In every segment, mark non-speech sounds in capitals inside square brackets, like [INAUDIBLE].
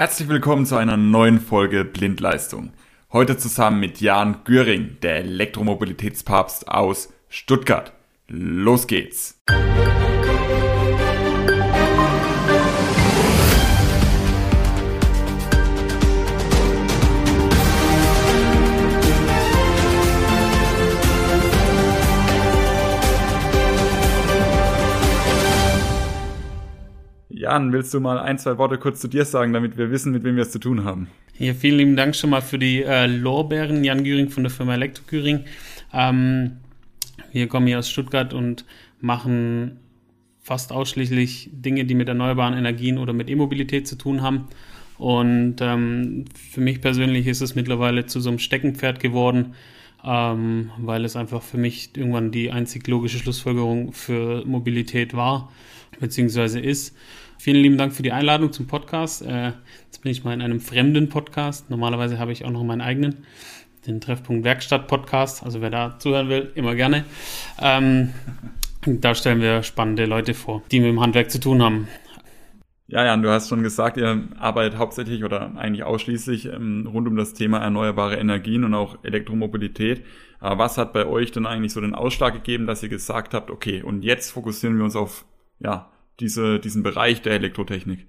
Herzlich willkommen zu einer neuen Folge Blindleistung. Heute zusammen mit Jan Göring, der Elektromobilitätspapst aus Stuttgart. Los geht's! Jan, willst du mal ein, zwei Worte kurz zu dir sagen, damit wir wissen, mit wem wir es zu tun haben? Ja, vielen lieben Dank schon mal für die äh, Lorbeeren, Jan Güring von der Firma Elektro Güring. Ähm, wir kommen hier aus Stuttgart und machen fast ausschließlich Dinge, die mit erneuerbaren Energien oder mit E-Mobilität zu tun haben. Und ähm, für mich persönlich ist es mittlerweile zu so einem Steckenpferd geworden, ähm, weil es einfach für mich irgendwann die einzig logische Schlussfolgerung für Mobilität war, beziehungsweise ist. Vielen lieben Dank für die Einladung zum Podcast. Äh, jetzt bin ich mal in einem fremden Podcast. Normalerweise habe ich auch noch meinen eigenen, den Treffpunkt Werkstatt Podcast. Also wer da zuhören will, immer gerne. Ähm, da stellen wir spannende Leute vor, die mit dem Handwerk zu tun haben. Ja, Jan, du hast schon gesagt, ihr arbeitet hauptsächlich oder eigentlich ausschließlich ähm, rund um das Thema erneuerbare Energien und auch Elektromobilität. Was hat bei euch denn eigentlich so den Ausschlag gegeben, dass ihr gesagt habt, okay, und jetzt fokussieren wir uns auf ja, diese, diesen Bereich der Elektrotechnik?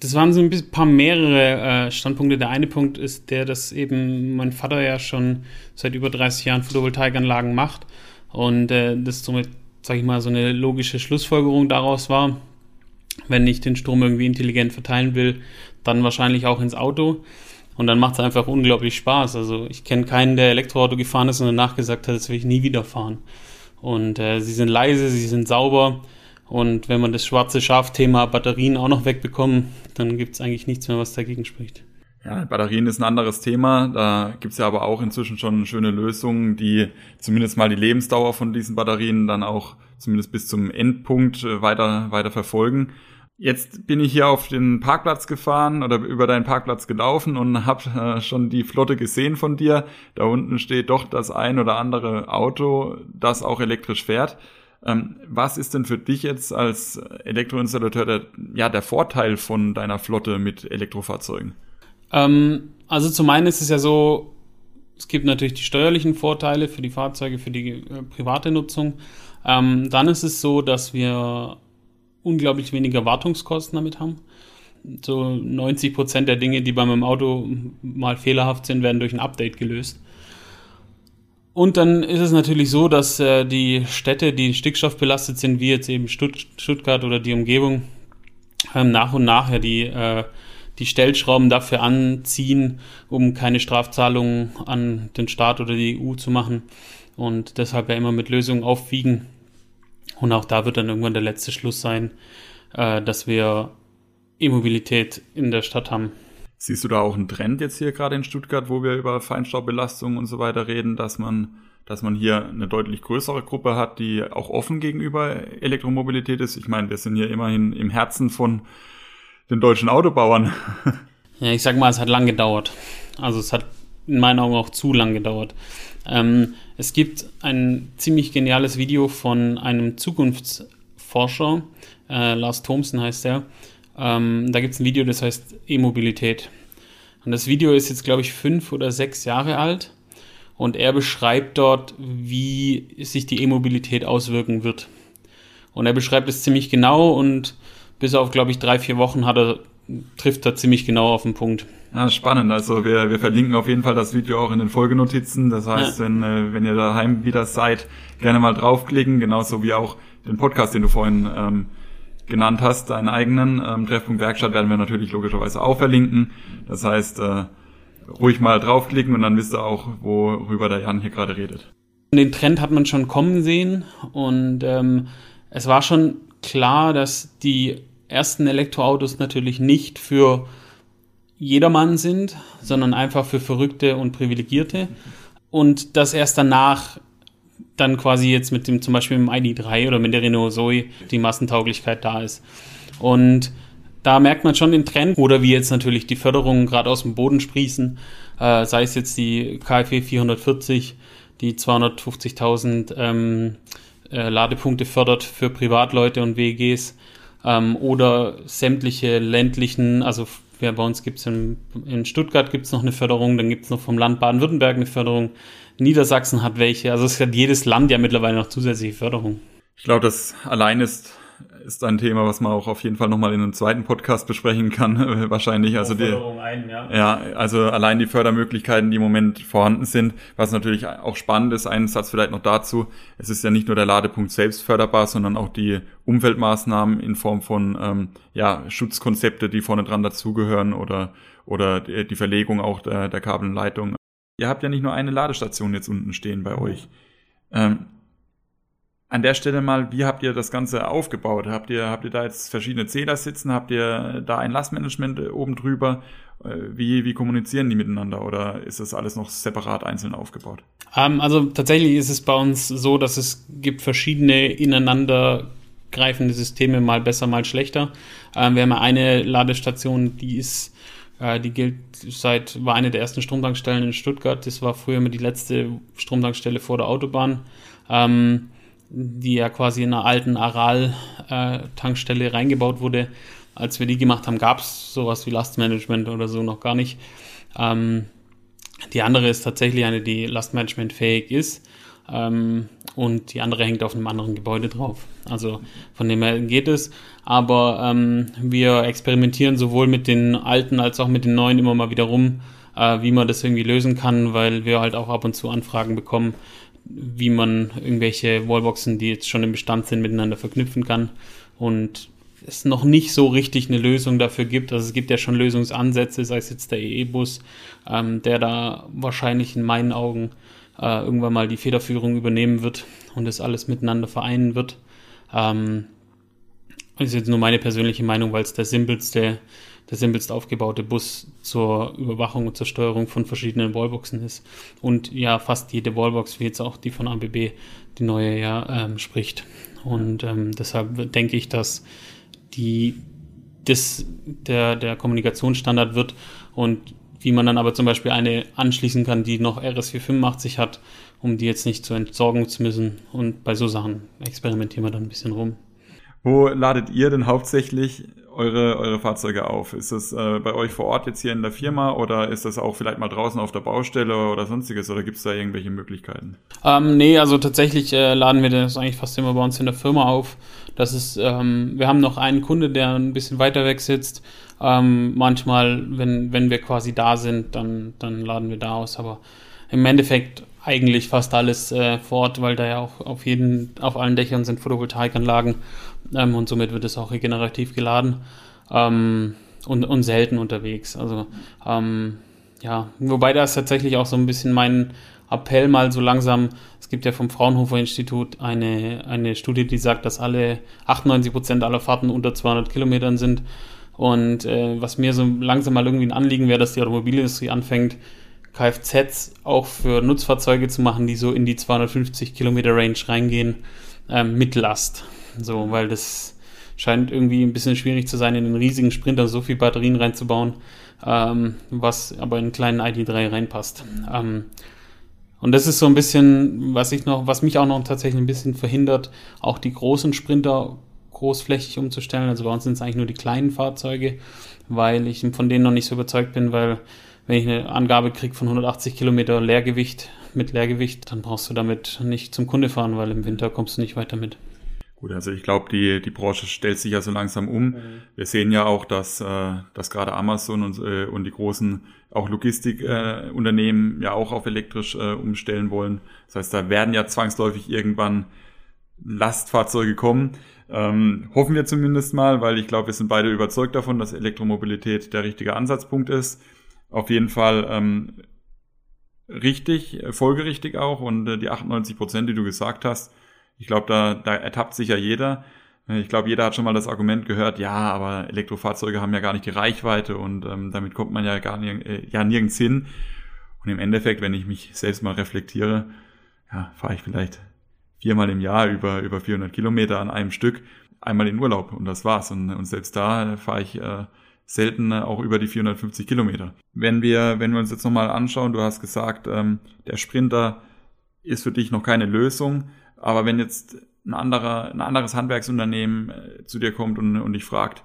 Das waren so ein paar mehrere äh, Standpunkte. Der eine Punkt ist der, dass eben mein Vater ja schon seit über 30 Jahren Photovoltaikanlagen macht und äh, das somit, sage ich mal, so eine logische Schlussfolgerung daraus war, wenn ich den Strom irgendwie intelligent verteilen will, dann wahrscheinlich auch ins Auto. Und dann macht es einfach unglaublich Spaß. Also ich kenne keinen, der Elektroauto gefahren ist und danach gesagt hat, das will ich nie wieder fahren. Und äh, sie sind leise, sie sind sauber und wenn man das schwarze Schaf-Thema Batterien auch noch wegbekommen, dann gibt es eigentlich nichts mehr, was dagegen spricht. Ja, Batterien ist ein anderes Thema. Da gibt es ja aber auch inzwischen schon schöne Lösungen, die zumindest mal die Lebensdauer von diesen Batterien dann auch zumindest bis zum Endpunkt äh, weiter, weiter verfolgen. Jetzt bin ich hier auf den Parkplatz gefahren oder über deinen Parkplatz gelaufen und habe äh, schon die Flotte gesehen von dir. Da unten steht doch das ein oder andere Auto, das auch elektrisch fährt. Ähm, was ist denn für dich jetzt als Elektroinstallateur der, ja, der Vorteil von deiner Flotte mit Elektrofahrzeugen? Ähm, also zum einen ist es ja so, es gibt natürlich die steuerlichen Vorteile für die Fahrzeuge, für die äh, private Nutzung. Ähm, dann ist es so, dass wir unglaublich weniger Wartungskosten damit haben. So 90 Prozent der Dinge, die bei meinem Auto mal fehlerhaft sind, werden durch ein Update gelöst. Und dann ist es natürlich so, dass äh, die Städte, die stickstoffbelastet sind, wie jetzt eben Stutt Stuttgart oder die Umgebung, ähm, nach und nach ja die, äh, die Stellschrauben dafür anziehen, um keine Strafzahlungen an den Staat oder die EU zu machen. Und deshalb ja immer mit Lösungen aufwiegen. Und auch da wird dann irgendwann der letzte Schluss sein, äh, dass wir E-Mobilität in der Stadt haben. Siehst du da auch einen Trend jetzt hier gerade in Stuttgart, wo wir über Feinstaubbelastung und so weiter reden, dass man, dass man hier eine deutlich größere Gruppe hat, die auch offen gegenüber Elektromobilität ist? Ich meine, wir sind hier immerhin im Herzen von den deutschen Autobauern. [LAUGHS] Ja, ich sag mal, es hat lang gedauert. Also es hat in meinen Augen auch zu lang gedauert. Ähm, es gibt ein ziemlich geniales Video von einem Zukunftsforscher, äh, Lars Thomsen heißt er, ähm, da gibt es ein Video, das heißt E-Mobilität. Und das Video ist jetzt, glaube ich, fünf oder sechs Jahre alt. Und er beschreibt dort, wie sich die E-Mobilität auswirken wird. Und er beschreibt es ziemlich genau und bis auf, glaube ich, drei, vier Wochen hat er, trifft er ziemlich genau auf den Punkt. Ja, spannend. Also wir, wir verlinken auf jeden Fall das Video auch in den Folgenotizen. Das heißt, ja. wenn, äh, wenn ihr daheim wieder seid, gerne mal draufklicken, genauso wie auch den Podcast, den du vorhin ähm, genannt hast, deinen eigenen ähm, Treffpunkt Werkstatt werden wir natürlich logischerweise auch verlinken. Das heißt, äh, ruhig mal draufklicken und dann wisst ihr auch, worüber der Jan hier gerade redet. Den Trend hat man schon kommen sehen und ähm, es war schon klar, dass die ersten Elektroautos natürlich nicht für jedermann sind, sondern einfach für Verrückte und Privilegierte. Und dass erst danach dann quasi jetzt mit dem zum Beispiel mit dem ID3 oder mit der Renault Zoe die Massentauglichkeit da ist. Und da merkt man schon den Trend oder wie jetzt natürlich die Förderungen gerade aus dem Boden sprießen, äh, sei es jetzt die KfW 440, die 250.000 ähm, äh, Ladepunkte fördert für Privatleute und WGs ähm, oder sämtliche ländlichen, also ja, bei uns gibt es in, in Stuttgart gibt's noch eine Förderung, dann gibt es noch vom Land Baden-Württemberg eine Förderung. Niedersachsen hat welche. Also es hat jedes Land ja mittlerweile noch zusätzliche Förderung. Ich glaube, das allein ist ist ein Thema, was man auch auf jeden Fall nochmal in einem zweiten Podcast besprechen kann, [LAUGHS] wahrscheinlich. Also die, ein, ja. ja, also allein die Fördermöglichkeiten, die im Moment vorhanden sind, was natürlich auch spannend ist, ein Satz vielleicht noch dazu. Es ist ja nicht nur der Ladepunkt selbst förderbar, sondern auch die Umweltmaßnahmen in Form von ähm, ja, Schutzkonzepte, die vorne dran dazugehören oder, oder die Verlegung auch der, der Kabelleitung. Ihr habt ja nicht nur eine Ladestation jetzt unten stehen bei euch. Ähm, an der Stelle mal, wie habt ihr das Ganze aufgebaut? Habt ihr, habt ihr da jetzt verschiedene Zähler sitzen? Habt ihr da ein Lastmanagement oben drüber? Äh, wie, wie kommunizieren die miteinander oder ist das alles noch separat einzeln aufgebaut? Ähm, also tatsächlich ist es bei uns so, dass es gibt verschiedene ineinander greifende Systeme, mal besser, mal schlechter. Ähm, wir haben eine Ladestation, die ist, äh, die gilt seit, war eine der ersten Stromtankstellen in Stuttgart. Das war früher immer die letzte Stromtankstelle vor der Autobahn. Ähm, die ja quasi in einer alten Aral-Tankstelle äh, reingebaut wurde. Als wir die gemacht haben, gab es sowas wie Lastmanagement oder so noch gar nicht. Ähm, die andere ist tatsächlich eine, die Lastmanagement fähig ist. Ähm, und die andere hängt auf einem anderen Gebäude drauf. Also von dem her geht es. Aber ähm, wir experimentieren sowohl mit den alten als auch mit den neuen immer mal wieder rum, äh, wie man das irgendwie lösen kann, weil wir halt auch ab und zu Anfragen bekommen, wie man irgendwelche Wallboxen, die jetzt schon im Bestand sind, miteinander verknüpfen kann. Und es noch nicht so richtig eine Lösung dafür gibt. Also es gibt ja schon Lösungsansätze, sei es jetzt der EE-Bus, ähm, der da wahrscheinlich in meinen Augen äh, irgendwann mal die Federführung übernehmen wird und das alles miteinander vereinen wird. Ähm, ist jetzt nur meine persönliche Meinung, weil es der simpelste der simpelst aufgebaute Bus zur Überwachung und zur Steuerung von verschiedenen Wallboxen ist. Und ja, fast jede Wallbox, wie jetzt auch die von ABB, die neue ja ähm, spricht. Und ähm, deshalb denke ich, dass die das der, der Kommunikationsstandard wird und wie man dann aber zum Beispiel eine anschließen kann, die noch RS485 hat, um die jetzt nicht zu entsorgen zu müssen. Und bei so Sachen experimentieren wir dann ein bisschen rum. Wo ladet ihr denn hauptsächlich eure, eure Fahrzeuge auf? Ist das äh, bei euch vor Ort jetzt hier in der Firma oder ist das auch vielleicht mal draußen auf der Baustelle oder sonstiges oder gibt es da irgendwelche Möglichkeiten? Ähm, nee, also tatsächlich äh, laden wir das eigentlich fast immer bei uns in der Firma auf. Das ist, ähm, wir haben noch einen Kunde, der ein bisschen weiter weg sitzt. Ähm, manchmal, wenn, wenn wir quasi da sind, dann, dann laden wir da aus, aber im Endeffekt eigentlich fast alles äh, vor Ort, weil da ja auch auf jeden, auf allen Dächern sind Photovoltaikanlagen ähm, und somit wird es auch regenerativ geladen ähm, und, und selten unterwegs. Also ähm, ja, wobei das tatsächlich auch so ein bisschen mein Appell mal so langsam, es gibt ja vom Fraunhofer Institut eine, eine Studie, die sagt, dass alle 98 Prozent aller Fahrten unter 200 Kilometern sind. Und äh, was mir so langsam mal irgendwie ein Anliegen wäre, dass die Automobilindustrie anfängt, Kfz auch für Nutzfahrzeuge zu machen, die so in die 250 Kilometer Range reingehen, ähm, mit Last. So, weil das scheint irgendwie ein bisschen schwierig zu sein, in einen riesigen Sprinter so viel Batterien reinzubauen, ähm, was aber in einen kleinen ID3 reinpasst. Ähm, und das ist so ein bisschen, was ich noch, was mich auch noch tatsächlich ein bisschen verhindert, auch die großen Sprinter großflächig umzustellen. Also bei uns sind es eigentlich nur die kleinen Fahrzeuge, weil ich von denen noch nicht so überzeugt bin, weil wenn ich eine Angabe kriege von 180 Kilometer Leergewicht mit Leergewicht, dann brauchst du damit nicht zum Kunde fahren, weil im Winter kommst du nicht weiter mit. Gut, also ich glaube, die, die Branche stellt sich ja so langsam um. Mhm. Wir sehen ja auch, dass, äh, dass gerade Amazon und, äh, und die großen auch Logistikunternehmen äh, ja auch auf elektrisch äh, umstellen wollen. Das heißt, da werden ja zwangsläufig irgendwann Lastfahrzeuge kommen. Ähm, hoffen wir zumindest mal, weil ich glaube, wir sind beide überzeugt davon, dass Elektromobilität der richtige Ansatzpunkt ist. Auf jeden Fall ähm, richtig, folgerichtig auch und äh, die 98 Prozent, die du gesagt hast, ich glaube, da, da ertappt sich ja jeder. Ich glaube, jeder hat schon mal das Argument gehört, ja, aber Elektrofahrzeuge haben ja gar nicht die Reichweite und ähm, damit kommt man ja gar nirg äh, ja, nirgends hin. Und im Endeffekt, wenn ich mich selbst mal reflektiere, ja, fahre ich vielleicht viermal im Jahr über, über 400 Kilometer an einem Stück, einmal in Urlaub und das war's. Und, und selbst da fahre ich äh, selten auch über die 450 Kilometer. Wenn wir, wenn wir uns jetzt nochmal anschauen, du hast gesagt, ähm, der Sprinter ist für dich noch keine Lösung. Aber wenn jetzt ein anderer, ein anderes Handwerksunternehmen äh, zu dir kommt und, und dich fragt,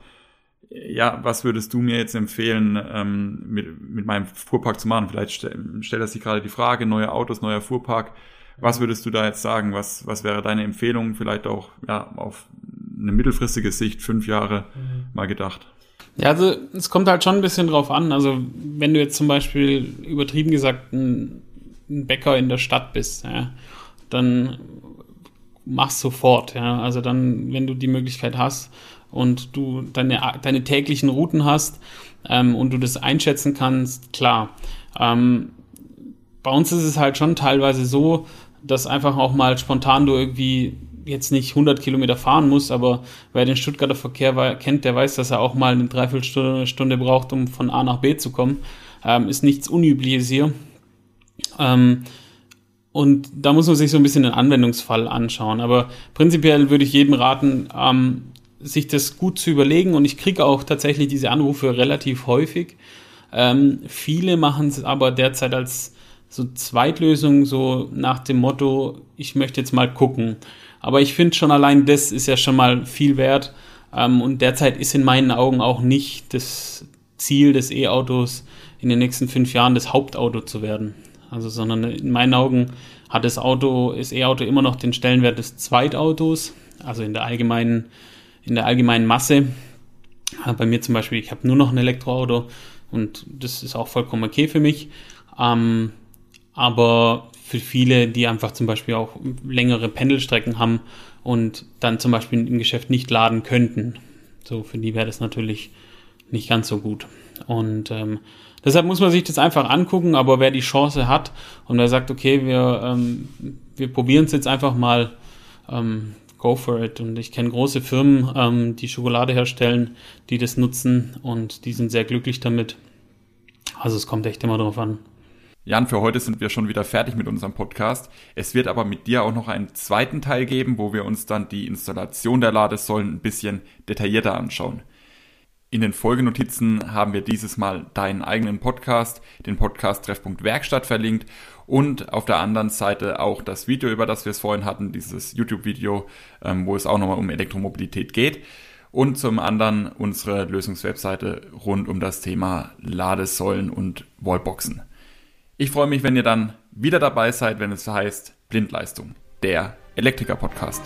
ja, was würdest du mir jetzt empfehlen, ähm, mit, mit meinem Fuhrpark zu machen? Vielleicht stell, stellt das sich gerade die Frage, neue Autos, neuer Fuhrpark. Was würdest du da jetzt sagen? Was, was wäre deine Empfehlung? Vielleicht auch ja, auf eine mittelfristige Sicht, fünf Jahre mhm. mal gedacht. Ja, also es kommt halt schon ein bisschen drauf an. Also wenn du jetzt zum Beispiel übertrieben gesagt ein, ein Bäcker in der Stadt bist, ja, dann mach's sofort. Ja. Also dann, wenn du die Möglichkeit hast und du deine, deine täglichen Routen hast ähm, und du das einschätzen kannst, klar. Ähm, bei uns ist es halt schon teilweise so, dass einfach auch mal spontan du irgendwie jetzt nicht 100 Kilometer fahren muss, aber wer den Stuttgarter Verkehr kennt, der weiß, dass er auch mal eine Dreiviertelstunde braucht, um von A nach B zu kommen. Ähm, ist nichts Unübliches hier. Ähm, und da muss man sich so ein bisschen den Anwendungsfall anschauen. Aber prinzipiell würde ich jedem raten, ähm, sich das gut zu überlegen. Und ich kriege auch tatsächlich diese Anrufe relativ häufig. Ähm, viele machen es aber derzeit als so Zweitlösung, so nach dem Motto, ich möchte jetzt mal gucken. Aber ich finde schon allein das ist ja schon mal viel wert. Ähm, und derzeit ist in meinen Augen auch nicht das Ziel des E-Autos in den nächsten fünf Jahren das Hauptauto zu werden. Also, sondern in meinen Augen hat das Auto, das E-Auto immer noch den Stellenwert des Zweitautos, also in der allgemeinen, in der allgemeinen Masse. Bei mir zum Beispiel, ich habe nur noch ein Elektroauto und das ist auch vollkommen okay für mich. Ähm, aber für viele, die einfach zum Beispiel auch längere Pendelstrecken haben und dann zum Beispiel im Geschäft nicht laden könnten. So, für die wäre das natürlich nicht ganz so gut. Und ähm, deshalb muss man sich das einfach angucken, aber wer die Chance hat und wer sagt, okay, wir, ähm, wir probieren es jetzt einfach mal, ähm, go for it. Und ich kenne große Firmen, ähm, die Schokolade herstellen, die das nutzen und die sind sehr glücklich damit. Also es kommt echt immer drauf an. Jan, für heute sind wir schon wieder fertig mit unserem Podcast. Es wird aber mit dir auch noch einen zweiten Teil geben, wo wir uns dann die Installation der Ladesäulen ein bisschen detaillierter anschauen. In den Folgenotizen haben wir dieses Mal deinen eigenen Podcast, den Podcast Treffpunkt Werkstatt verlinkt und auf der anderen Seite auch das Video, über das wir es vorhin hatten, dieses YouTube-Video, ähm, wo es auch nochmal um Elektromobilität geht. Und zum anderen unsere Lösungswebseite rund um das Thema Ladesäulen und Wallboxen. Ich freue mich, wenn ihr dann wieder dabei seid, wenn es heißt Blindleistung, der Elektriker-Podcast.